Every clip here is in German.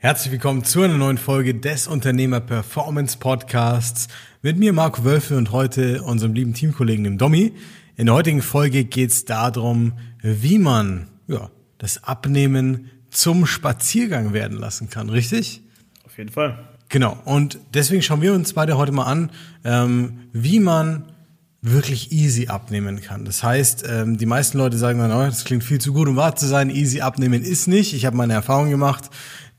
Herzlich willkommen zu einer neuen Folge des Unternehmer Performance Podcasts mit mir Marco Wölfe und heute unserem lieben Teamkollegen dem Domi. In der heutigen Folge geht es darum, wie man ja, das Abnehmen zum Spaziergang werden lassen kann, richtig? Auf jeden Fall. Genau. Und deswegen schauen wir uns beide heute mal an, ähm, wie man wirklich easy abnehmen kann. Das heißt, ähm, die meisten Leute sagen dann, oh, das klingt viel zu gut, um wahr zu sein. Easy abnehmen ist nicht. Ich habe meine Erfahrung gemacht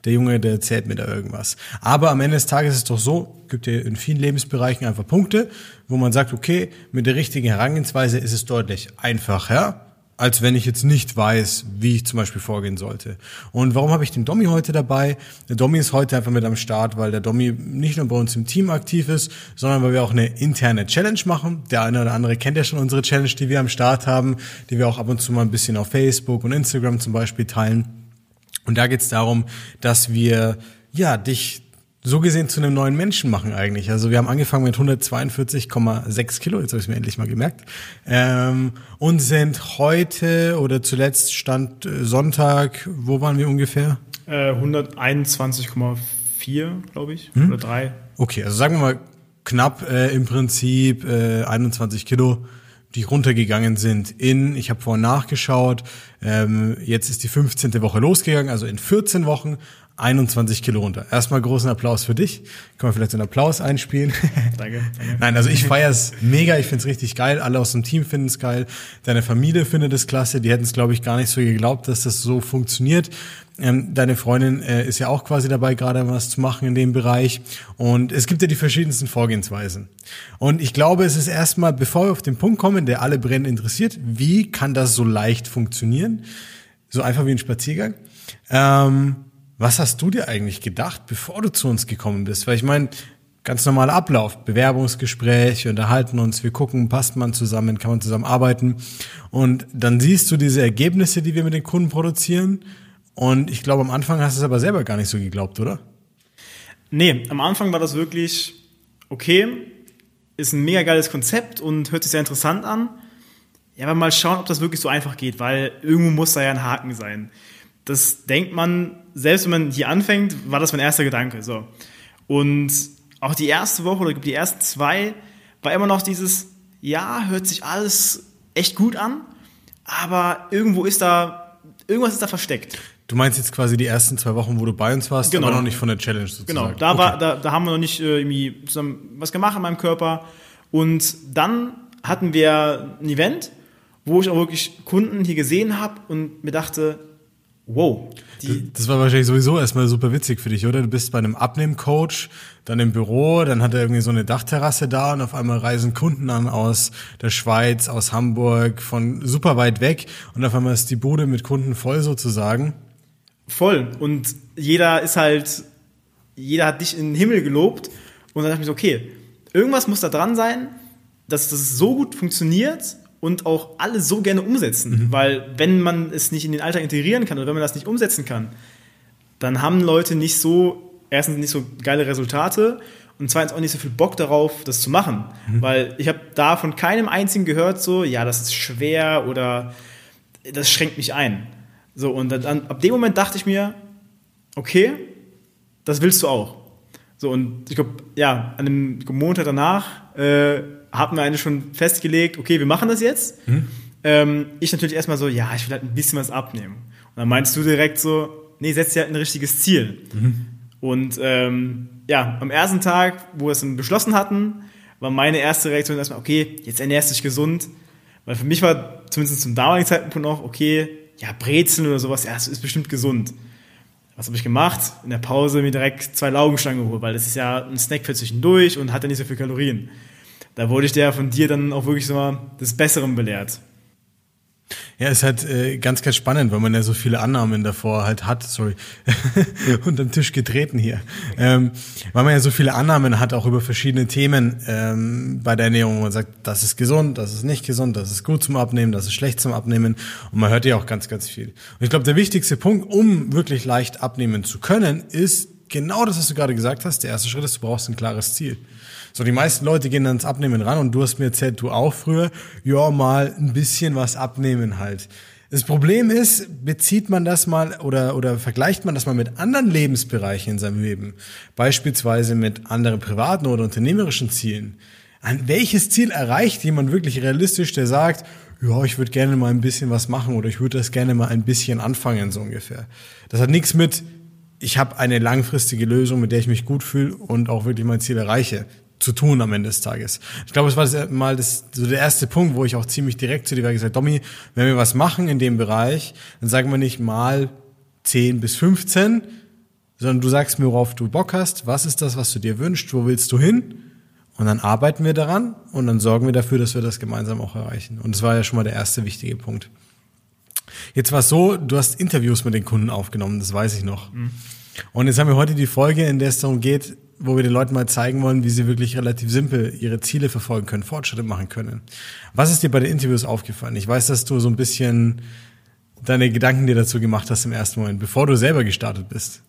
der Junge, der erzählt mir da irgendwas. Aber am Ende des Tages ist es doch so, gibt ja in vielen Lebensbereichen einfach Punkte, wo man sagt, okay, mit der richtigen Herangehensweise ist es deutlich einfacher, als wenn ich jetzt nicht weiß, wie ich zum Beispiel vorgehen sollte. Und warum habe ich den Domi heute dabei? Der Domi ist heute einfach mit am Start, weil der Domi nicht nur bei uns im Team aktiv ist, sondern weil wir auch eine interne Challenge machen. Der eine oder andere kennt ja schon unsere Challenge, die wir am Start haben, die wir auch ab und zu mal ein bisschen auf Facebook und Instagram zum Beispiel teilen. Und da geht es darum, dass wir ja dich so gesehen zu einem neuen Menschen machen eigentlich. Also wir haben angefangen mit 142,6 Kilo, jetzt habe ich mir endlich mal gemerkt, ähm, und sind heute oder zuletzt stand äh, Sonntag, wo waren wir ungefähr? Äh, 121,4, glaube ich, hm? oder 3. Okay, also sagen wir mal knapp äh, im Prinzip äh, 21 Kilo die runtergegangen sind in, ich habe vorhin nachgeschaut, ähm, jetzt ist die 15. Woche losgegangen, also in 14 Wochen 21 Kilo runter. Erstmal großen Applaus für dich. Können wir vielleicht so einen Applaus einspielen? Danke. danke. Nein, also ich feiere es mega, ich finde es richtig geil. Alle aus dem Team finden es geil. Deine Familie findet es klasse. Die hätten es, glaube ich, gar nicht so geglaubt, dass das so funktioniert. Ähm, deine Freundin äh, ist ja auch quasi dabei, gerade was zu machen in dem Bereich. Und es gibt ja die verschiedensten Vorgehensweisen. Und ich glaube, es ist erstmal, bevor wir auf den Punkt kommen, der alle brennend interessiert, wie kann das so leicht funktionieren? So einfach wie ein Spaziergang. Ähm, was hast du dir eigentlich gedacht, bevor du zu uns gekommen bist? Weil ich meine, ganz normaler Ablauf, Bewerbungsgespräch, wir unterhalten uns, wir gucken, passt man zusammen, kann man zusammen arbeiten. Und dann siehst du diese Ergebnisse, die wir mit den Kunden produzieren. Und ich glaube, am Anfang hast du es aber selber gar nicht so geglaubt, oder? Nee, am Anfang war das wirklich, okay, ist ein mega geiles Konzept und hört sich sehr interessant an. Ja, aber mal schauen, ob das wirklich so einfach geht, weil irgendwo muss da ja ein Haken sein das denkt man, selbst wenn man hier anfängt, war das mein erster Gedanke. So. Und auch die erste Woche oder die ersten zwei war immer noch dieses, ja, hört sich alles echt gut an, aber irgendwo ist da, irgendwas ist da versteckt. Du meinst jetzt quasi die ersten zwei Wochen, wo du bei uns warst, genau. aber noch nicht von der Challenge sozusagen. Genau, da, okay. war, da, da haben wir noch nicht äh, irgendwie zusammen was gemacht in meinem Körper. Und dann hatten wir ein Event, wo ich auch wirklich Kunden hier gesehen habe und mir dachte, Wow. Die das war wahrscheinlich sowieso erstmal super witzig für dich, oder? Du bist bei einem Abnehmcoach, dann im Büro, dann hat er irgendwie so eine Dachterrasse da und auf einmal reisen Kunden an aus der Schweiz, aus Hamburg, von super weit weg und auf einmal ist die Bude mit Kunden voll sozusagen. Voll. Und jeder ist halt, jeder hat dich in den Himmel gelobt und dann dachte ich mir so, okay, irgendwas muss da dran sein, dass das so gut funktioniert und auch alle so gerne umsetzen. Mhm. Weil wenn man es nicht in den Alltag integrieren kann oder wenn man das nicht umsetzen kann, dann haben Leute nicht so, erstens nicht so geile Resultate und zweitens auch nicht so viel Bock darauf, das zu machen. Mhm. Weil ich habe da von keinem einzigen gehört, so, ja, das ist schwer oder das schränkt mich ein. So, und dann, ab dem Moment dachte ich mir, okay, das willst du auch. So, und ich glaube, ja, an dem Montag danach äh, hatten wir eigentlich schon festgelegt, okay, wir machen das jetzt. Mhm. Ähm, ich natürlich erstmal so, ja, ich will halt ein bisschen was abnehmen. Und dann meinst du direkt so, nee, setz dir halt ein richtiges Ziel. Mhm. Und ähm, ja, am ersten Tag, wo wir es dann beschlossen hatten, war meine erste Reaktion erstmal, okay, jetzt ernährst du dich gesund. Weil für mich war zumindest zum damaligen Zeitpunkt noch, okay, ja, Brezeln oder sowas, ja, das ist bestimmt gesund. Was habe ich gemacht? In der Pause mir direkt zwei Laugenstangen geholt, weil das ist ja ein Snack für zwischendurch und hat ja nicht so viel Kalorien da wurde ich der von dir dann auch wirklich so mal des Besseren belehrt. Ja, ist halt äh, ganz, ganz spannend, weil man ja so viele Annahmen davor halt hat, sorry, unterm Tisch getreten hier, ähm, weil man ja so viele Annahmen hat, auch über verschiedene Themen ähm, bei der Ernährung. Man sagt, das ist gesund, das ist nicht gesund, das ist gut zum Abnehmen, das ist schlecht zum Abnehmen und man hört ja auch ganz, ganz viel. Und ich glaube, der wichtigste Punkt, um wirklich leicht abnehmen zu können, ist genau das, was du gerade gesagt hast. Der erste Schritt ist, du brauchst ein klares Ziel. So, die meisten Leute gehen dann ins Abnehmen ran und du hast mir erzählt, du auch früher, ja, mal ein bisschen was abnehmen halt. Das Problem ist, bezieht man das mal oder, oder vergleicht man das mal mit anderen Lebensbereichen in seinem Leben, beispielsweise mit anderen privaten oder unternehmerischen Zielen. An welches Ziel erreicht jemand wirklich realistisch, der sagt, ja, ich würde gerne mal ein bisschen was machen oder ich würde das gerne mal ein bisschen anfangen, so ungefähr. Das hat nichts mit, ich habe eine langfristige Lösung, mit der ich mich gut fühle und auch wirklich mein Ziel erreiche zu tun am Ende des Tages. Ich glaube, es war das, mal das, so der erste Punkt, wo ich auch ziemlich direkt zu dir war gesagt, Domi, wenn wir was machen in dem Bereich, dann sagen wir nicht mal 10 bis 15, sondern du sagst mir, worauf du Bock hast, was ist das, was du dir wünschst, wo willst du hin? Und dann arbeiten wir daran und dann sorgen wir dafür, dass wir das gemeinsam auch erreichen. Und das war ja schon mal der erste wichtige Punkt. Jetzt war es so, du hast Interviews mit den Kunden aufgenommen, das weiß ich noch. Mhm. Und jetzt haben wir heute die Folge, in der es darum geht, wo wir den Leuten mal zeigen wollen, wie sie wirklich relativ simpel ihre Ziele verfolgen können, Fortschritte machen können. Was ist dir bei den Interviews aufgefallen? Ich weiß, dass du so ein bisschen deine Gedanken dir dazu gemacht hast im ersten Moment, bevor du selber gestartet bist.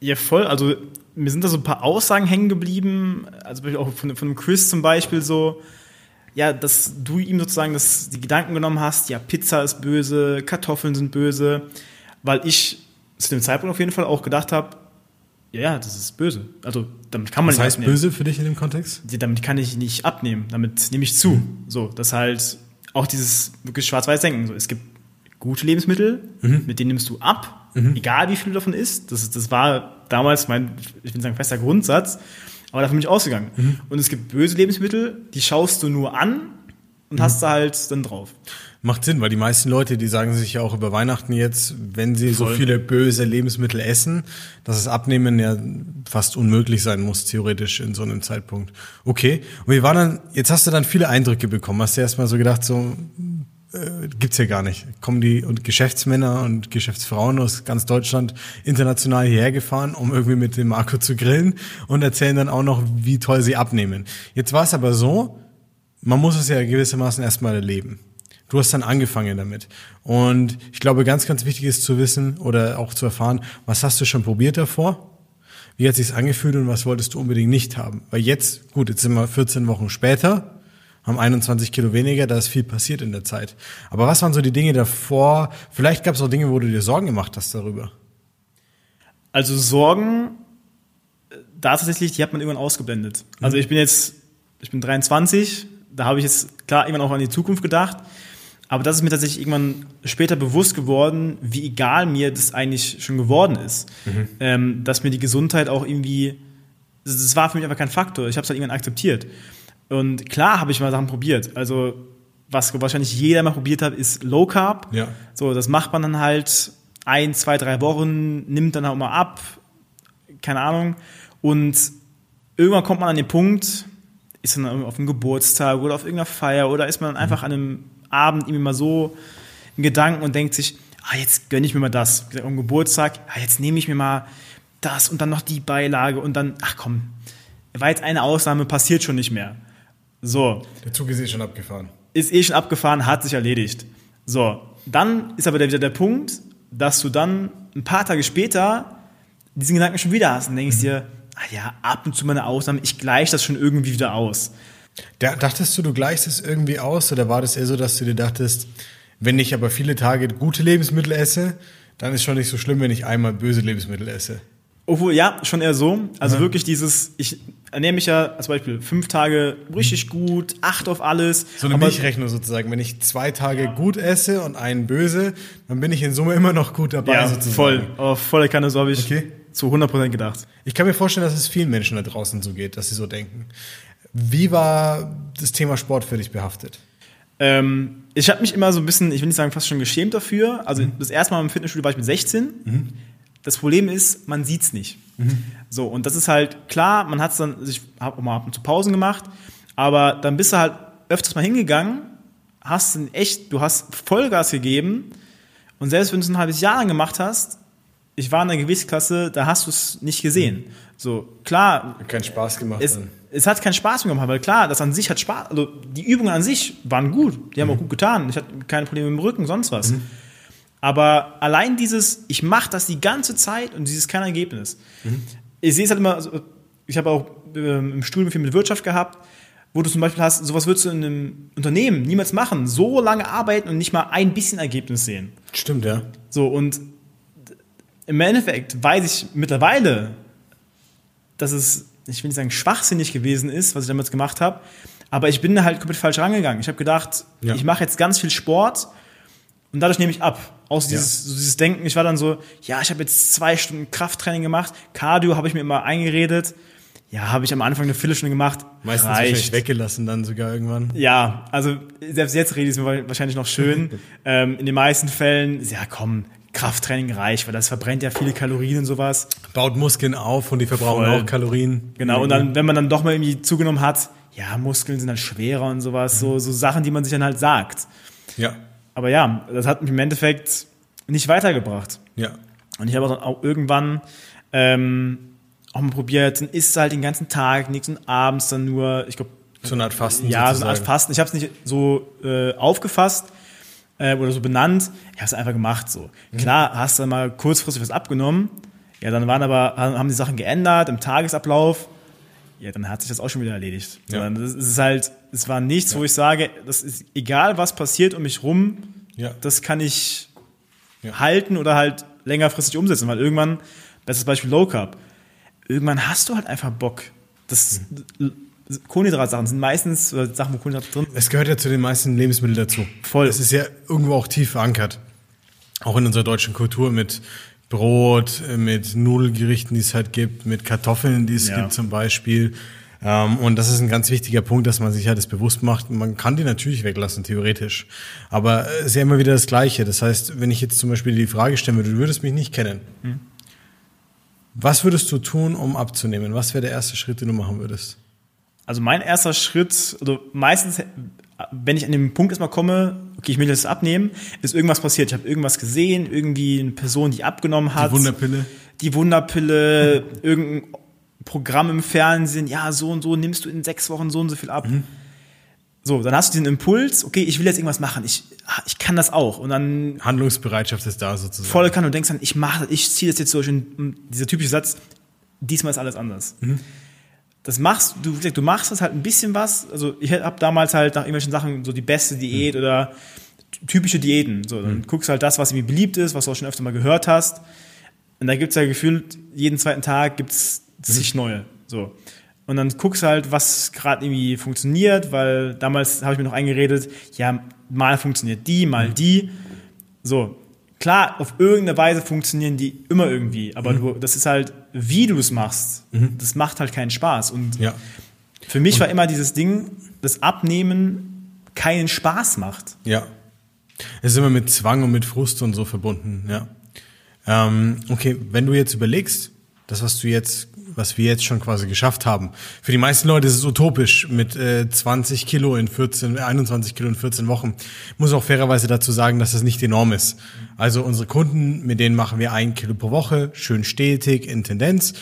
Ja, voll. Also mir sind da so ein paar Aussagen hängen geblieben. Also auch von, von Chris zum Beispiel so, ja, dass du ihm sozusagen das, die Gedanken genommen hast, ja, Pizza ist böse, Kartoffeln sind böse, weil ich zu dem Zeitpunkt auf jeden Fall auch gedacht habe, ja, das ist böse. Also damit kann man Was nicht heißt abnehmen. böse für dich in dem Kontext? Ja, damit kann ich nicht abnehmen. Damit nehme ich zu. Mhm. So, das halt auch dieses wirklich schwarz-weiß denken. So, es gibt gute Lebensmittel, mhm. mit denen nimmst du ab, mhm. egal wie viel du davon isst. Das, das war damals mein, ich will sagen, fester Grundsatz. Aber davon bin ich ausgegangen. Mhm. Und es gibt böse Lebensmittel, die schaust du nur an und mhm. hast da halt dann drauf. Macht Sinn, weil die meisten Leute, die sagen sich ja auch über Weihnachten jetzt, wenn sie Voll. so viele böse Lebensmittel essen, dass es abnehmen ja fast unmöglich sein muss, theoretisch in so einem Zeitpunkt. Okay. Und wie war dann, jetzt hast du dann viele Eindrücke bekommen. Hast du erstmal so gedacht, so, äh, gibt's ja gar nicht. Kommen die und Geschäftsmänner und Geschäftsfrauen aus ganz Deutschland international hierher gefahren, um irgendwie mit dem Marco zu grillen und erzählen dann auch noch, wie toll sie abnehmen. Jetzt war es aber so, man muss es ja gewissermaßen erstmal erleben. Du hast dann angefangen damit. Und ich glaube, ganz, ganz wichtig ist zu wissen oder auch zu erfahren, was hast du schon probiert davor? Wie hat sich's angefühlt und was wolltest du unbedingt nicht haben? Weil jetzt, gut, jetzt sind wir 14 Wochen später, haben 21 Kilo weniger, da ist viel passiert in der Zeit. Aber was waren so die Dinge davor? Vielleicht gab es auch Dinge, wo du dir Sorgen gemacht hast darüber. Also Sorgen, da tatsächlich, die hat man irgendwann ausgeblendet. Also mhm. ich bin jetzt, ich bin 23, da habe ich jetzt klar irgendwann auch an die Zukunft gedacht. Aber das ist mir tatsächlich irgendwann später bewusst geworden, wie egal mir das eigentlich schon geworden ist. Mhm. Ähm, dass mir die Gesundheit auch irgendwie, das war für mich einfach kein Faktor. Ich habe es halt irgendwann akzeptiert. Und klar habe ich mal Sachen probiert. Also was wahrscheinlich jeder mal probiert hat, ist Low Carb. Ja. So, das macht man dann halt ein, zwei, drei Wochen, nimmt dann auch mal ab, keine Ahnung. Und irgendwann kommt man an den Punkt, ist dann auf einem Geburtstag oder auf irgendeiner Feier oder ist man dann mhm. einfach an einem Abend irgendwie mal so in Gedanken und denkt sich, ah, jetzt gönne ich mir mal das. Am Geburtstag, ah, jetzt nehme ich mir mal das und dann noch die Beilage und dann, ach komm, war jetzt eine Ausnahme, passiert schon nicht mehr. So. Der Zug ist eh schon abgefahren. Ist eh schon abgefahren, hat sich erledigt. So. Dann ist aber wieder der Punkt, dass du dann ein paar Tage später diesen Gedanken schon wieder hast und denkst mhm. dir, ah ja, ab und zu mal eine Ausnahme, ich gleiche das schon irgendwie wieder aus. Da, dachtest du, du gleichst es irgendwie aus oder war das eher so, dass du dir dachtest, wenn ich aber viele Tage gute Lebensmittel esse, dann ist schon nicht so schlimm, wenn ich einmal böse Lebensmittel esse? Obwohl, ja, schon eher so. Also ja. wirklich dieses, ich ernähre mich ja zum Beispiel fünf Tage richtig gut, acht auf alles. So eine Milchrechnung sozusagen. Wenn ich zwei Tage ja. gut esse und einen böse, dann bin ich in Summe immer noch gut dabei ja, sozusagen. voll. Oh, volle Kanne, so habe ich okay. zu 100% gedacht. Ich kann mir vorstellen, dass es vielen Menschen da draußen so geht, dass sie so denken. Wie war das Thema Sport für dich behaftet? Ähm, ich habe mich immer so ein bisschen, ich will nicht sagen fast schon geschämt dafür. Also mhm. das erste Mal im Fitnessstudio war ich mit 16. Mhm. Das Problem ist, man sieht's nicht. Mhm. So, und das ist halt klar, man hat es dann, ich habe auch mal ab und zu Pausen gemacht, aber dann bist du halt öfters mal hingegangen, hast dann echt, du hast Vollgas gegeben und selbst wenn du es ein halbes Jahr lang gemacht hast, ich war in der Gewichtsklasse, da hast du es nicht gesehen. So, klar. Keinen Spaß gemacht. Es, es, hat keinen Spaß mehr gemacht, weil klar, das an sich hat Spaß, also die Übungen an sich waren gut, die haben mhm. auch gut getan. Ich hatte keine Probleme im Rücken, sonst was. Mhm. Aber allein dieses, ich mache das die ganze Zeit und dieses kein Ergebnis. Mhm. Ich sehe es halt immer, also ich habe auch ähm, im Studium viel mit Wirtschaft gehabt. wo du zum Beispiel hast, sowas würdest du in einem Unternehmen niemals machen. So lange arbeiten und nicht mal ein bisschen Ergebnis sehen. Stimmt, ja. So, und im Endeffekt weiß ich mittlerweile, dass es, ich will nicht sagen, schwachsinnig gewesen ist, was ich damals gemacht habe, aber ich bin da halt komplett falsch rangegangen. Ich habe gedacht, Ja. ich mache jetzt ganz viel Sport und dadurch nehme ich ab. Aus Ja. dieses, so dieses Denken, ich war dann so, ja, ich habe jetzt zwei Stunden Krafttraining gemacht, Cardio habe ich mir immer eingeredet. Ja, habe ich am Anfang eine Viertelstunde gemacht. Meistens wahrscheinlich weggelassen dann sogar irgendwann. Ja, also selbst jetzt rede ich es mir wahrscheinlich noch schön. ähm, in den meisten Fällen, ja komm, Krafttraining reicht, weil das verbrennt ja viele Kalorien und sowas. Baut Muskeln auf und die verbrauchen Voll. auch Kalorien. Genau, und dann, wenn man dann doch mal irgendwie zugenommen hat, ja, Muskeln sind dann schwerer und sowas, so, so Sachen, die man sich dann halt sagt. Ja, Aber ja, das hat mich im Endeffekt nicht weitergebracht. ja. Und ich habe dann auch irgendwann ähm, auch mal probiert, dann isst halt den ganzen Tag nichts und abends dann nur, ich glaube, So eine Art Fasten ja, so eine Art sozusagen. Fasten. Ich habe es nicht so äh, aufgefasst äh, oder so benannt. Ich habe es einfach gemacht so. Mhm. Klar, hast du mal kurzfristig was abgenommen. Ja, dann waren aber haben die Sachen geändert im Tagesablauf. Ja, dann hat sich das auch schon wieder erledigt. Ja. Sondern Das ist halt, es war nichts, wo ich sage, das ist egal, was passiert um mich rum, Ja. das kann ich Ja. halten oder halt längerfristig umsetzen, weil irgendwann, bestes Beispiel Low Carb, irgendwann hast du halt einfach Bock. Das Mhm. Kohlenhydratsachen sind meistens oder Sachen, wo Kohlenhydrate drin sind. Es gehört ja zu den meisten Lebensmitteln dazu. Voll. Es ist ja irgendwo auch tief verankert. Auch in unserer deutschen Kultur mit Brot, äh, mit Nudelgerichten, die es halt gibt, mit Kartoffeln, die es Ja. gibt zum Beispiel. Ähm, und das ist ein ganz wichtiger Punkt, dass man sich halt das bewusst macht. Man kann die natürlich weglassen, theoretisch. Aber es ist ja immer wieder das Gleiche. Das heißt, wenn ich jetzt zum Beispiel die Frage stellen würde, du würdest mich nicht kennen. Was würdest du tun, um abzunehmen? Was wäre der erste Schritt, den du machen würdest? Also mein erster Schritt, also meistens, wenn ich an den Punkt erstmal komme, okay, ich will das abnehmen, ist irgendwas passiert. Ich habe irgendwas gesehen, irgendwie eine Person, die abgenommen hat. Die Wunderpille? Die Wunderpille, irgendein Programm im Fernsehen, ja, so und so nimmst du in sechs Wochen so und so viel ab. So, dann hast du diesen Impuls, okay, ich will jetzt irgendwas machen, ich, ich kann das auch. Und dann Handlungsbereitschaft ist da sozusagen. volle Kanne und denkst dann, ich mache ich ziehe das jetzt durch. Und dieser typische Satz, diesmal ist alles anders. Das machst du, du machst das halt ein bisschen was. Also ich habe damals halt nach irgendwelchen Sachen so die beste Diät oder typische Diäten. So, dann guckst du halt das, was irgendwie beliebt ist, was du auch schon öfter mal gehört hast. Und da gibt's ja gefühlt, jeden zweiten Tag gibt's zig neue. So. Und dann guckst du halt, was gerade irgendwie funktioniert, weil damals habe ich mir noch eingeredet, ja, mal funktioniert die, mal die. So, klar, auf irgendeine Weise funktionieren die immer irgendwie, aber du, das ist halt, wie du es machst, das macht halt keinen Spaß. Und Ja. für mich war immer dieses Ding, das Abnehmen keinen Spaß macht. Ja. Es ist immer mit Zwang und mit Frust und so verbunden, ja. Ähm, okay, wenn du jetzt überlegst, das, was du jetzt, was wir jetzt schon quasi geschafft haben, für die meisten Leute ist es utopisch mit äh, 20 Kilo in 14, 21 Kilo in 14 Wochen. Ich muss auch fairerweise dazu sagen, dass das nicht enorm ist. Also unsere Kunden, mit denen machen wir ein Kilo pro Woche, schön stetig, in Tendenz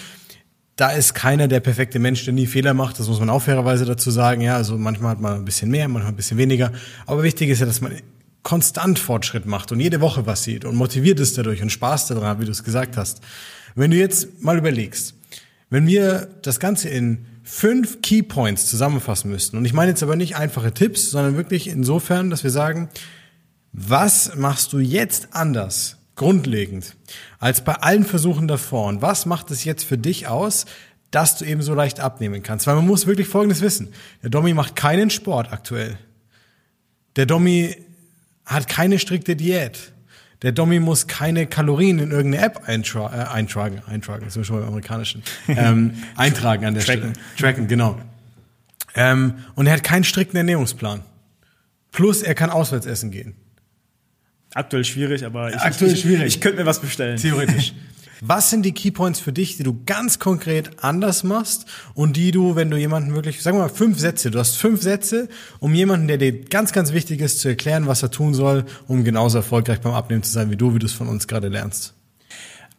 da ist keiner der perfekte Mensch, der nie Fehler macht. Das muss man auch fairerweise dazu sagen. Ja, also manchmal hat man ein bisschen mehr, manchmal ein bisschen weniger. Aber wichtig ist ja, dass man konstant Fortschritt macht und jede Woche was sieht und motiviert ist dadurch und Spaß daran wie du es gesagt hast. Wenn du jetzt mal überlegst, wenn wir das Ganze in fünf Key Points zusammenfassen müssten, und ich meine jetzt aber nicht einfache Tipps, sondern wirklich insofern, dass wir sagen, was machst du jetzt anders, grundlegend, als bei allen Versuchen davor? Und was macht es jetzt für dich aus, dass du eben so leicht abnehmen kannst? Weil man muss wirklich Folgendes wissen. Der Domi macht keinen Sport aktuell. Der Domi hat keine strikte Diät. Der Domi muss keine Kalorien in irgendeine App eintra äh, eintragen. Eintragen, das sind wir schon beim Amerikanischen. ähm, eintragen an der Tracken. Stelle. Tracken, genau. Ähm, und er hat keinen strikten Ernährungsplan. Plus, er kann auswärts essen gehen. Aktuell schwierig, aber ich, Aktuell ich, schwierig. ich könnte mir was bestellen. Theoretisch. Was sind die Keypoints für dich, die du ganz konkret anders machst und die du, wenn du jemanden wirklich, sagen wir mal fünf Sätze, du hast fünf Sätze, um jemanden, der dir ganz, ganz wichtig ist, zu erklären, was er tun soll, um genauso erfolgreich beim Abnehmen zu sein, wie du, wie du es von uns gerade lernst.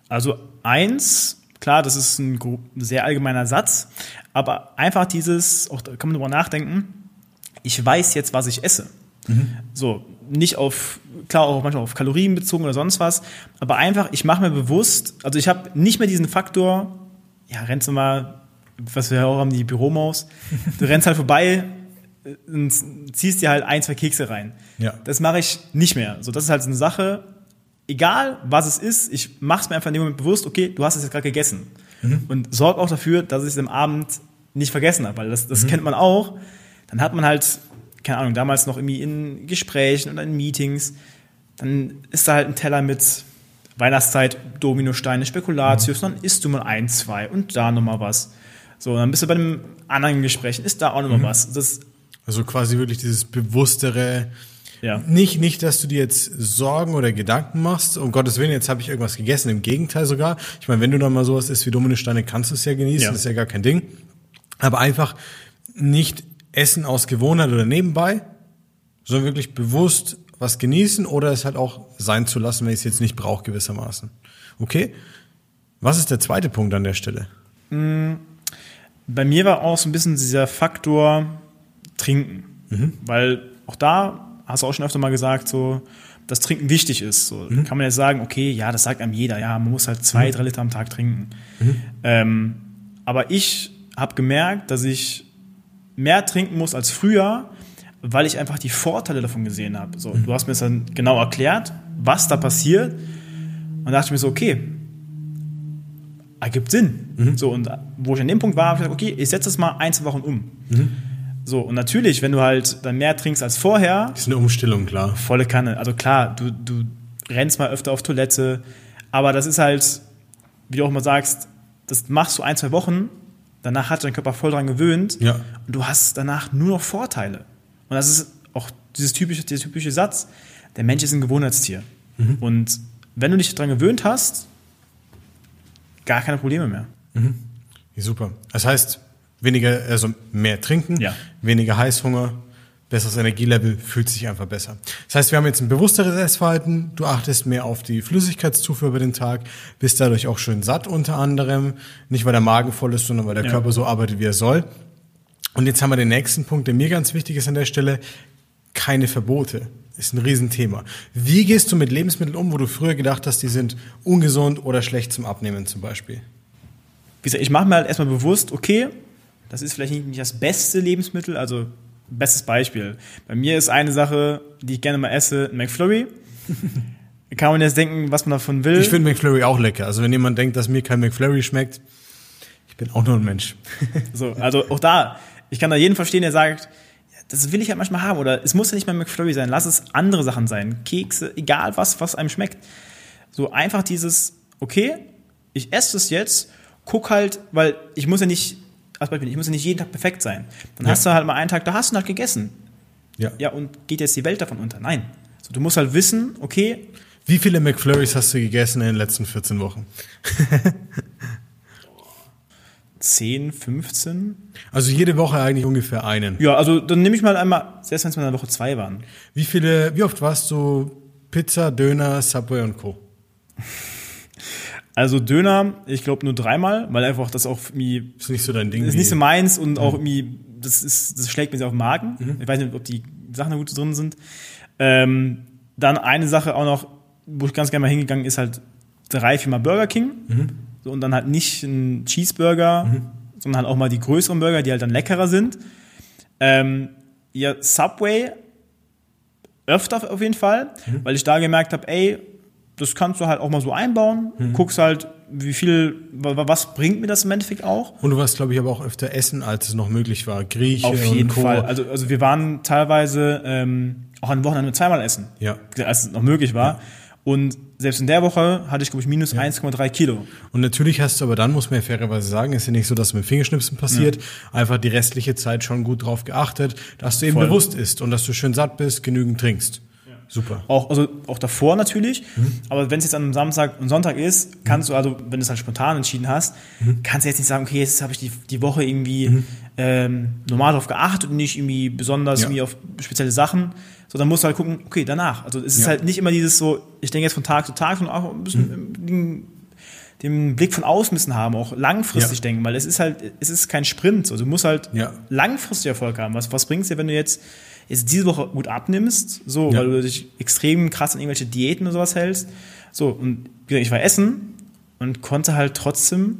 Also eins, klar, das ist ein sehr allgemeiner Satz, aber einfach dieses, auch da kann man drüber nachdenken, ich weiß jetzt, was ich esse. So, nicht auf, klar auch manchmal auf Kalorien bezogen oder sonst was, aber einfach, ich mache mir bewusst, also ich habe nicht mehr diesen Faktor, ja, rennst du mal, was wir auch haben, die Büromaus, du rennst halt vorbei und ziehst dir halt ein, zwei Kekse rein. Ja. Das mache ich nicht mehr. So, das ist halt so eine Sache, egal was es ist, ich mache es mir einfach in dem Moment bewusst, okay, du hast es jetzt gerade gegessen. Und sorg auch dafür, dass ich es am Abend nicht vergessen habe, weil das, das kennt man auch. Dann hat man halt, keine Ahnung, damals noch irgendwie in Gesprächen oder in Meetings, dann ist da halt ein Teller mit Weihnachtszeit, Dominosteine, Spekulatius, dann isst du mal ein, zwei und da nochmal was. So, dann bist du bei einem anderen Gespräch, ist da auch nochmal was. Das, Also quasi wirklich dieses bewusstere, ja. nicht, nicht, dass du dir jetzt Sorgen oder Gedanken machst, um Gottes Willen, jetzt habe ich irgendwas gegessen, im Gegenteil sogar. Ich meine, wenn du dann mal sowas isst wie Dominosteine, kannst du es ja genießen, Ja. das ist ja gar kein Ding. Aber einfach nicht essen aus Gewohnheit oder nebenbei, sondern wirklich bewusst was genießen oder es halt auch sein zu lassen, wenn ich es jetzt nicht brauche gewissermaßen. Okay? Was ist der zweite Punkt an der Stelle? Bei mir war auch so ein bisschen dieser Faktor Trinken. Weil auch da hast du auch schon öfter mal gesagt, so, dass Trinken wichtig ist. So, Kann man jetzt sagen, okay, ja, das sagt einem jeder, ja, man muss halt zwei, drei Liter am Tag trinken. Ähm, aber ich habe gemerkt, dass ich mehr trinken muss als früher, weil ich einfach die Vorteile davon gesehen habe. So, Du hast mir das dann genau erklärt, was da passiert. Und da dachte ich mir so, okay, ergibt Sinn. So, und wo ich an dem Punkt war, habe ich gesagt, okay, ich setze das mal ein, zwei Wochen um. So, und natürlich, wenn du halt dann mehr trinkst als vorher, Ist eine Umstellung, klar. volle Kanne. Also klar, du, du rennst mal öfter auf Toilette, aber das ist halt, wie du auch mal sagst, das machst du ein, zwei Wochen, danach hat dein Körper voll dran gewöhnt Ja. und du hast danach nur noch Vorteile. Und das ist auch dieses typische, dieser typische Satz, der Mensch ist ein Gewohnheitstier. Und wenn du dich daran gewöhnt hast, gar keine Probleme mehr. Ja, super. Das heißt, weniger, also mehr trinken, Ja. weniger Heißhunger, besseres Energielevel, fühlt sich einfach besser. Das heißt, wir haben jetzt ein bewussteres Essverhalten, du achtest mehr auf die Flüssigkeitszufuhr über den Tag, bist dadurch auch schön satt unter anderem, nicht weil der Magen voll ist, sondern weil der Ja. Körper so arbeitet, wie er soll. Und jetzt haben wir den nächsten Punkt, der mir ganz wichtig ist an der Stelle, keine Verbote. Ist ein Riesenthema. Wie gehst du mit Lebensmitteln um, wo du früher gedacht hast, die sind ungesund oder schlecht zum Abnehmen zum Beispiel? wie gesagt, ich mache mir halt erstmal bewusst, okay, das ist vielleicht nicht, nicht das beste Lebensmittel, also bestes Beispiel. Bei mir ist eine Sache, die ich gerne mal esse, ein McFlurry. Kann man jetzt denken, was man davon will. Ich finde McFlurry auch lecker. Also wenn jemand denkt, dass mir kein McFlurry schmeckt, ich bin auch nur ein Mensch. so, also auch da, ich kann da jeden verstehen, der sagt, das will ich halt manchmal haben oder es muss ja nicht mal McFlurry sein, lass es andere Sachen sein, Kekse, egal was, was einem schmeckt. So einfach dieses, okay, ich esse es jetzt, guck halt, weil ich muss ja nicht, als Beispiel, ich muss ja nicht jeden Tag perfekt sein. Dann Ja. hast du halt mal einen Tag, da hast du halt gegessen. Ja. Ja, und geht jetzt die Welt davon unter? Nein. So, du musst halt wissen, okay, Wie viele McFlurries hast du gegessen in den letzten 14 Wochen? 10, 15. Also jede Woche eigentlich ungefähr einen. Ja, also dann nehme ich mal einmal, selbst wenn es mal in der Woche zwei waren. Wie viele, wie oft warst du Pizza, Döner, Subway und Co? Also Döner, ich glaube nur dreimal, weil einfach das auch irgendwie Ist nicht so dein Ding. ist nicht so meins und auch irgendwie, das ist, das schlägt mir sehr auf den Magen. Ich weiß nicht, ob die Sachen da gut drin sind. Ähm, dann eine Sache auch noch, wo ich ganz gerne mal hingegangen ist, halt drei, viermal Burger King. So, und dann halt nicht ein Cheeseburger, sondern halt auch mal die größeren Burger, die halt dann leckerer sind. Ähm, ja, Subway öfter auf jeden Fall, weil ich da gemerkt habe, ey, das kannst du halt auch mal so einbauen, guckst halt, wie viel, wa- wa- was bringt mir das im Endeffekt auch. Und du warst, glaube ich, aber auch öfter essen, als es noch möglich war. Grieche Auf jeden. Fall. Also, also wir waren teilweise ähm, auch an Wochenende zweimal essen, Ja. als es noch möglich war. Und selbst in der Woche hatte ich, glaube ich, minus 1,3 Kilo. Und natürlich hast du aber dann, muss man ja fairerweise sagen, ist ja nicht so, dass mit Fingerschnipsen passiert, einfach die restliche Zeit schon gut drauf geachtet, dass du eben Voll. bewusst isst und dass du schön satt bist, genügend trinkst. Super. Auch, also auch davor natürlich. Mhm. Aber wenn es jetzt an einem Samstag und Sonntag ist, kannst du, also wenn du es halt spontan entschieden hast, Mhm. kannst du jetzt nicht sagen, okay, jetzt habe ich die, die Woche irgendwie ähm, normal darauf geachtet und nicht irgendwie besonders Ja. irgendwie auf spezielle Sachen. So, dann musst du halt gucken, okay, danach. Also es ist Ja. halt nicht immer dieses so, ich denke jetzt von Tag zu Tag, sondern auch ein bisschen Mhm. den, den Blick von außen müssen haben, auch langfristig Ja. denken, weil es ist halt, es ist kein Sprint. So, du musst halt langfristig Erfolg haben. Was, was bringt es dir, wenn du jetzt, jetzt diese Woche gut abnimmst, so, Ja. weil du dich extrem krass an irgendwelche Diäten oder sowas hältst. So, und ich war essen und konnte halt trotzdem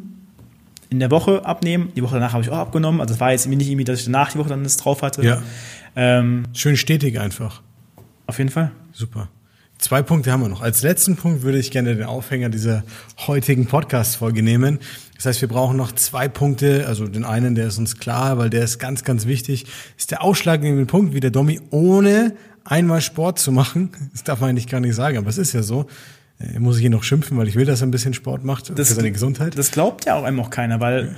in der Woche abnehmen. Die Woche danach habe ich auch abgenommen. Also es war jetzt nicht irgendwie, dass ich danach die Woche dann das drauf hatte. Ja. Ähm, Schön stetig einfach. auf jeden Fall. Super. Zwei Punkte haben wir noch. Als letzten Punkt würde ich gerne den Aufhänger dieser heutigen Podcast-Folge nehmen. Das heißt, wir brauchen noch zwei Punkte. Also den einen, der ist uns klar, weil der ist ganz, ganz wichtig. Ist der ausschlaggebende Punkt, wie der Domi ohne einmal Sport zu machen. Das darf man eigentlich gar nicht sagen, aber es ist ja so. Äh, muss ich ihn noch schimpfen, weil ich will, dass er ein bisschen Sport macht Das- für seine Gesundheit. Das glaubt ja auch einem auch keiner, weil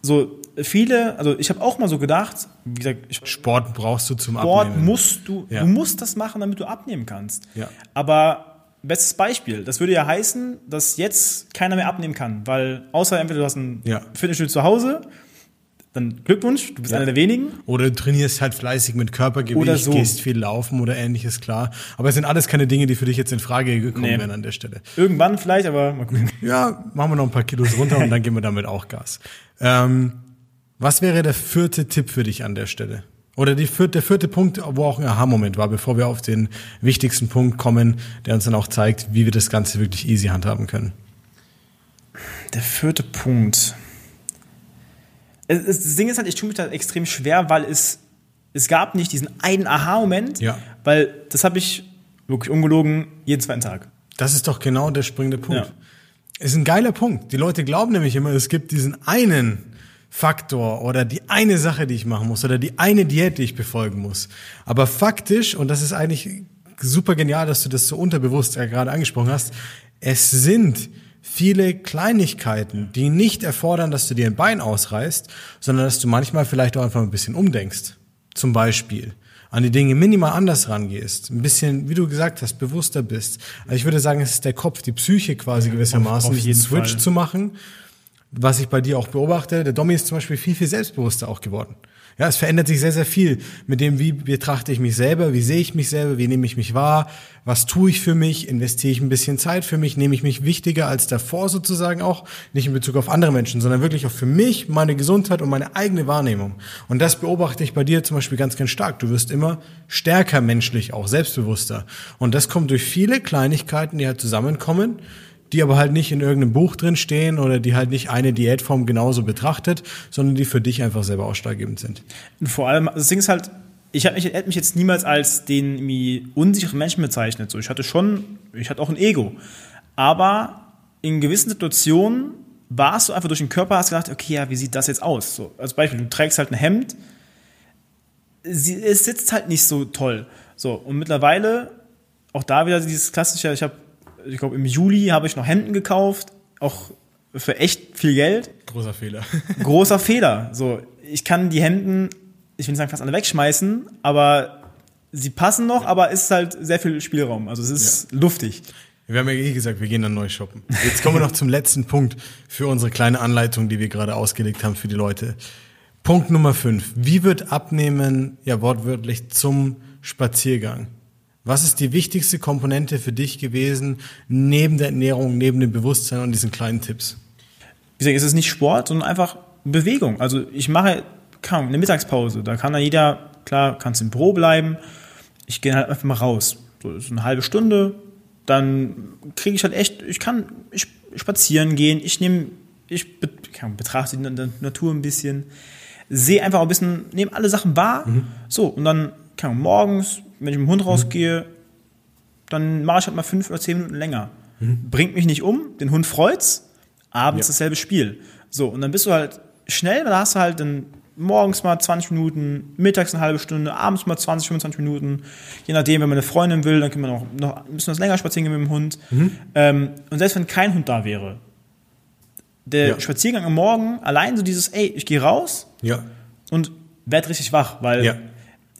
so viele, also ich habe auch mal so gedacht, wie gesagt, Sport brauchst du zum Sport Abnehmen. musst du, Ja. du musst das machen, damit du abnehmen kannst. Ja. Aber bestes Beispiel, das würde ja heißen, dass jetzt keiner mehr abnehmen kann, weil außer entweder du hast ein Ja. Fitnessstudio zu Hause, dann Glückwunsch, du bist Ja. einer der wenigen. Oder du trainierst halt fleißig mit Körpergewicht, Oder so. gehst viel laufen oder ähnliches, klar. Aber es sind alles keine Dinge, die für dich jetzt in Frage gekommen Nee. wären an der Stelle. Irgendwann vielleicht, aber mal gucken. Ja, machen wir noch ein paar Kilos runter und dann geben wir damit auch Gas. Ähm, was wäre der vierte Tipp für dich an der Stelle? Oder vierte, der vierte Punkt, wo auch ein Aha-Moment war, bevor wir auf den wichtigsten Punkt kommen, der uns dann auch zeigt, wie wir das Ganze wirklich easy handhaben können. Der vierte Punkt. Das Ding ist halt, ich tue mich da extrem schwer, weil es, es gab nicht diesen einen Aha-Moment, Ja. weil das habe ich wirklich ungelogen jeden zweiten Tag. Das ist doch genau der springende Punkt. Ja. Ist ein geiler Punkt. Die Leute glauben nämlich immer, es gibt diesen einen Faktor oder die eine Sache, die ich machen muss oder die eine Diät, die ich befolgen muss. Aber faktisch, und das ist eigentlich super genial, dass du das so unterbewusst ja gerade angesprochen hast, es sind viele Kleinigkeiten, die nicht erfordern, dass du dir ein Bein ausreißt, sondern dass du manchmal vielleicht auch einfach ein bisschen umdenkst. Zum Beispiel an die Dinge minimal anders rangehst, ein bisschen, wie du gesagt hast, bewusster bist. Also ich würde sagen, es ist der Kopf, die Psyche quasi gewissermaßen, auf diesen jeden Switch Fall. zu machen. Was ich bei dir auch beobachte, der Domi ist zum Beispiel viel, viel selbstbewusster auch geworden. Ja, es verändert sich sehr, sehr viel mit dem, wie betrachte ich mich selber, wie sehe ich mich selber, wie nehme ich mich wahr, was tue ich für mich, investiere ich ein bisschen Zeit für mich, nehme ich mich wichtiger als davor sozusagen auch, nicht in Bezug auf andere Menschen, sondern wirklich auch für mich, meine Gesundheit und meine eigene Wahrnehmung. Und das beobachte ich bei dir zum Beispiel ganz, ganz stark. Du wirst immer stärker menschlich, auch selbstbewusster. Und das kommt durch viele Kleinigkeiten, die halt zusammenkommen, die aber halt nicht in irgendeinem Buch drin stehen oder die halt nicht eine Diätform genauso betrachtet, sondern die für dich einfach selber ausschlaggebend sind. Und vor allem, das Ding ist halt, ich hätte mich, mich jetzt niemals als den unsicheren Menschen bezeichnet. So, ich hatte schon, ich hatte auch ein Ego. Aber in gewissen Situationen warst du einfach durch den Körper, hast gedacht, okay, ja, wie sieht das jetzt aus? So, als Beispiel, du trägst halt ein Hemd, sie, es sitzt halt nicht so toll. So, und mittlerweile, auch da wieder dieses klassische, ich habe, ich glaube, im Juli habe ich noch Hemden gekauft, auch für echt viel Geld Großer Fehler. großer Fehler. So, ich kann die Hemden, ich will nicht sagen fast alle wegschmeißen, aber sie passen noch, aber es ist halt sehr viel Spielraum. Also es ist luftig. Wir haben ja eh gesagt, wir gehen dann neu shoppen. Jetzt kommen wir noch zum letzten Punkt für unsere kleine Anleitung, die wir gerade ausgelegt haben für die Leute. Punkt Nummer fünf. Wie wird Abnehmen ja wortwörtlich zum Spaziergang? Was ist die wichtigste Komponente für dich gewesen, neben der Ernährung, neben dem Bewusstsein und diesen kleinen Tipps? Wie gesagt, es ist nicht Sport, sondern einfach Bewegung. Also ich mache kaum eine Mittagspause. Da kann dann jeder, klar, kannst im Büro bleiben. Ich gehe halt einfach mal raus. So, so eine halbe Stunde. Dann kriege ich halt echt, ich kann ich, spazieren gehen. Ich nehme, ich betrachte die Na- Natur ein bisschen. Sehe einfach ein bisschen, nehme alle Sachen wahr. So, und dann kann morgens, wenn ich mit dem Hund rausgehe, dann mache ich halt mal fünf oder zehn Minuten länger. Bringt mich nicht um, den Hund freut's, abends Ja. dasselbe Spiel. So, und dann bist du halt schnell, da hast du halt dann morgens mal 20 Minuten, mittags eine halbe Stunde, abends mal 20, 25 Minuten. Je nachdem, wenn man eine Freundin will, dann man auch noch ein bisschen was länger spazieren gehen mit dem Hund. Ähm, und selbst wenn kein Hund da wäre, der Ja. Spaziergang am Morgen, allein so dieses, ey, ich gehe raus Ja. und werd richtig wach, weil Ja.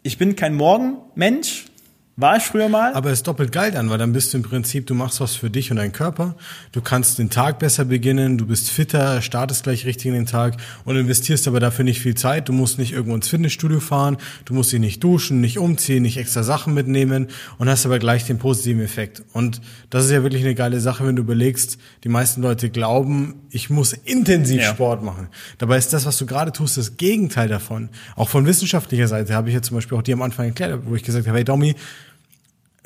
Ich bin kein Morgenmensch, war ich früher mal. Aber es ist doppelt geil dann, weil dann bist du im Prinzip, du machst was für dich und deinen Körper. Du kannst den Tag besser beginnen, du bist fitter, startest gleich richtig in den Tag und investierst aber dafür nicht viel Zeit. Du musst nicht irgendwo ins Fitnessstudio fahren, du musst dich nicht duschen, nicht umziehen, nicht extra Sachen mitnehmen und hast aber gleich den positiven Effekt. Und das ist ja wirklich eine geile Sache, wenn du überlegst, die meisten Leute glauben, ich muss intensiv Ja. Sport machen. Dabei ist das, was du gerade tust, das Gegenteil davon. Auch von wissenschaftlicher Seite habe ich ja zum Beispiel auch dir am Anfang erklärt, wo ich gesagt habe, hey Domi,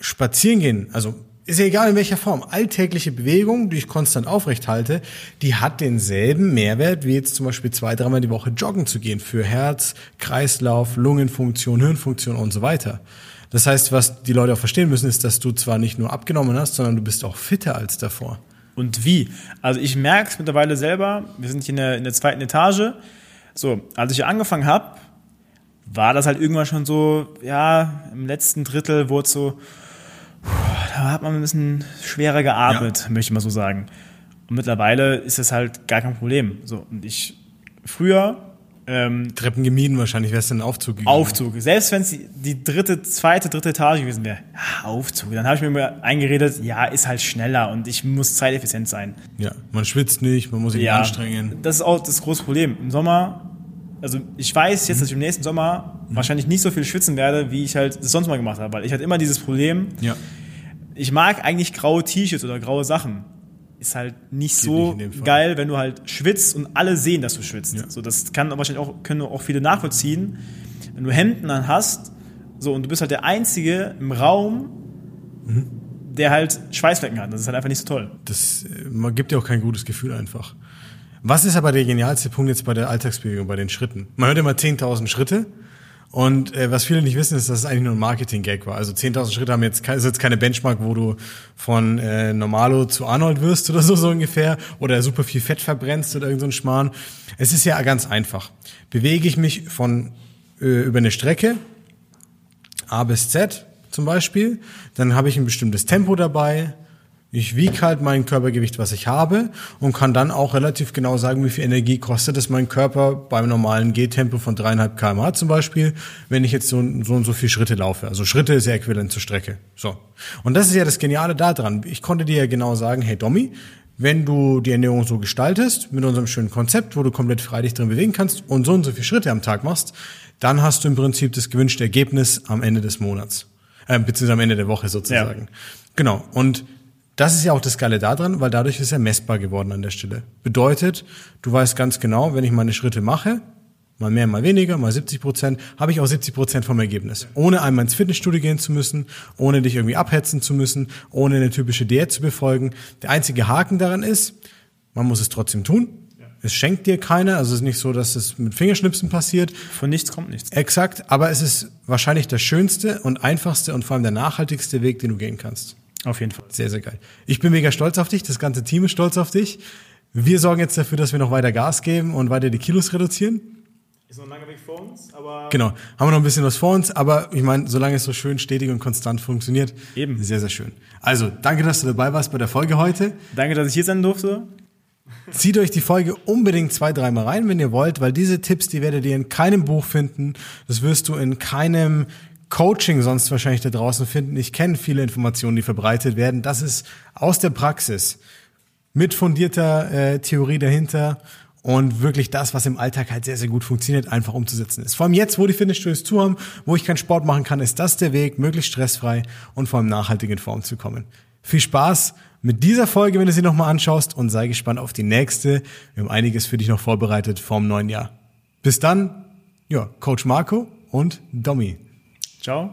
spazieren gehen, also ist ja egal in welcher Form, alltägliche Bewegung, die ich konstant aufrecht halte, die hat denselben Mehrwert wie jetzt zum Beispiel zwei, dreimal die Woche joggen zu gehen für Herz, Kreislauf, Lungenfunktion, Hirnfunktion und so weiter. Das heißt, was die Leute auch verstehen müssen, ist, dass du zwar nicht nur abgenommen hast, sondern du bist auch fitter als davor. Und wie? Also ich merke es mittlerweile selber, wir sind hier in der, in der zweiten Etage. So, als ich angefangen habe, war das halt irgendwann schon so, ja, im letzten Drittel wurde so, hat man ein bisschen schwerer geatmet, ja. möchte ich mal so sagen. Und mittlerweile ist es halt gar kein Problem. So, und ich früher ähm, Treppen gemieden wahrscheinlich, wäre es dann Aufzug gegangen. Aufzug. Selbst wenn es die, die, dritte, zweite, dritte Etage gewesen wäre, ja, Aufzug. Dann habe ich mir immer eingeredet, ja, ist halt schneller und ich muss zeiteffizient sein. Ja, man schwitzt nicht, man muss sich ja, nicht anstrengen. Das ist auch das große Problem. Im Sommer, also ich weiß jetzt, mhm. dass ich im nächsten Sommer mhm. wahrscheinlich nicht so viel schwitzen werde, wie ich halt das sonst mal gemacht habe, weil ich hatte immer dieses Problem. Ja ich mag eigentlich graue T-Shirts oder graue Sachen. Ist halt nicht Geht so nicht geil, wenn du halt schwitzt und alle sehen, dass du schwitzt. Ja. So, das kann wahrscheinlich auch, können auch viele nachvollziehen. Wenn du Hemden dann hast, so, und du bist halt der Einzige im Raum, mhm. der halt Schweißflecken hat. Das ist halt einfach nicht so toll. Das man gibt dir auch kein gutes Gefühl einfach. Was ist aber der genialste Punkt jetzt bei der Alltagsbewegung, bei den Schritten? Man hört immer 10.000 Schritte. Und äh, was viele nicht wissen, ist, dass es eigentlich nur ein Marketing-Gag war. Also 10.000 Schritte haben jetzt, ist jetzt keine Benchmark, wo du von äh, Normalo zu Arnold wirst oder so, so ungefähr. Oder super viel Fett verbrennst oder irgendein so Schmarrn. Es ist ja ganz einfach. Bewege ich mich von äh, über eine Strecke, A bis Z zum Beispiel, dann habe ich ein bestimmtes Tempo dabei, ich wiege halt mein Körpergewicht, was ich habe und kann dann auch relativ genau sagen, wie viel Energie kostet es mein Körper beim normalen Gehtempo von dreieinhalb kmh zum Beispiel, wenn ich jetzt so, so und so viele Schritte laufe. Also Schritte ist ja äquivalent zur Strecke. So. Und das ist ja das Geniale daran. Ich konnte dir ja genau sagen, hey Domi, wenn du die Ernährung so gestaltest, mit unserem schönen Konzept, wo du komplett frei dich drin bewegen kannst und so und so viele Schritte am Tag machst, dann hast du im Prinzip das gewünschte Ergebnis am Ende des Monats. Äh, beziehungsweise am Ende der Woche sozusagen. Ja. Genau. Und das ist ja auch das Geile daran, weil dadurch ist er messbar geworden an der Stelle. Bedeutet, du weißt ganz genau, wenn ich meine Schritte mache, mal mehr, mal weniger, mal 70 Prozent, habe ich auch 70 Prozent vom Ergebnis. Ohne einmal ins Fitnessstudio gehen zu müssen, ohne dich irgendwie abhetzen zu müssen, ohne eine typische Diät zu befolgen. Der einzige Haken daran ist, man muss es trotzdem tun. Es schenkt dir keiner, also es ist nicht so, dass es mit Fingerschnipsen passiert. Von nichts kommt nichts. Exakt, aber es ist wahrscheinlich der schönste und einfachste und vor allem der nachhaltigste Weg, den du gehen kannst. Auf jeden Fall. Sehr, sehr geil. Ich bin mega stolz auf dich. Das ganze Team ist stolz auf dich. Wir sorgen jetzt dafür, dass wir noch weiter Gas geben und weiter die Kilos reduzieren. Ist noch ein langer Weg vor uns, aber. Genau. Haben wir noch ein bisschen was vor uns, aber ich meine, solange es so schön, stetig und konstant funktioniert. Eben. Sehr, sehr schön. Also, danke, dass du dabei warst bei der Folge heute. Danke, dass ich hier sein durfte. Zieht euch die Folge unbedingt zwei, dreimal rein, wenn ihr wollt, weil diese Tipps, die werdet ihr in keinem Buch finden. Das wirst du in keinem Coaching sonst wahrscheinlich da draußen finden. Ich kenne viele Informationen, die verbreitet werden. Das ist aus der Praxis mit fundierter äh, Theorie dahinter und wirklich das, was im Alltag halt sehr, sehr gut funktioniert, einfach umzusetzen ist. Vor allem jetzt, wo die Fitnessstudios zu haben, wo ich keinen Sport machen kann, ist das der Weg, möglichst stressfrei und vor allem nachhaltig in Form zu kommen. Viel Spaß mit dieser Folge, wenn du sie nochmal anschaust und sei gespannt auf die nächste. Wir haben einiges für dich noch vorbereitet vorm neuen Jahr. Bis dann, ja, Coach Marco und Domi. Ciao.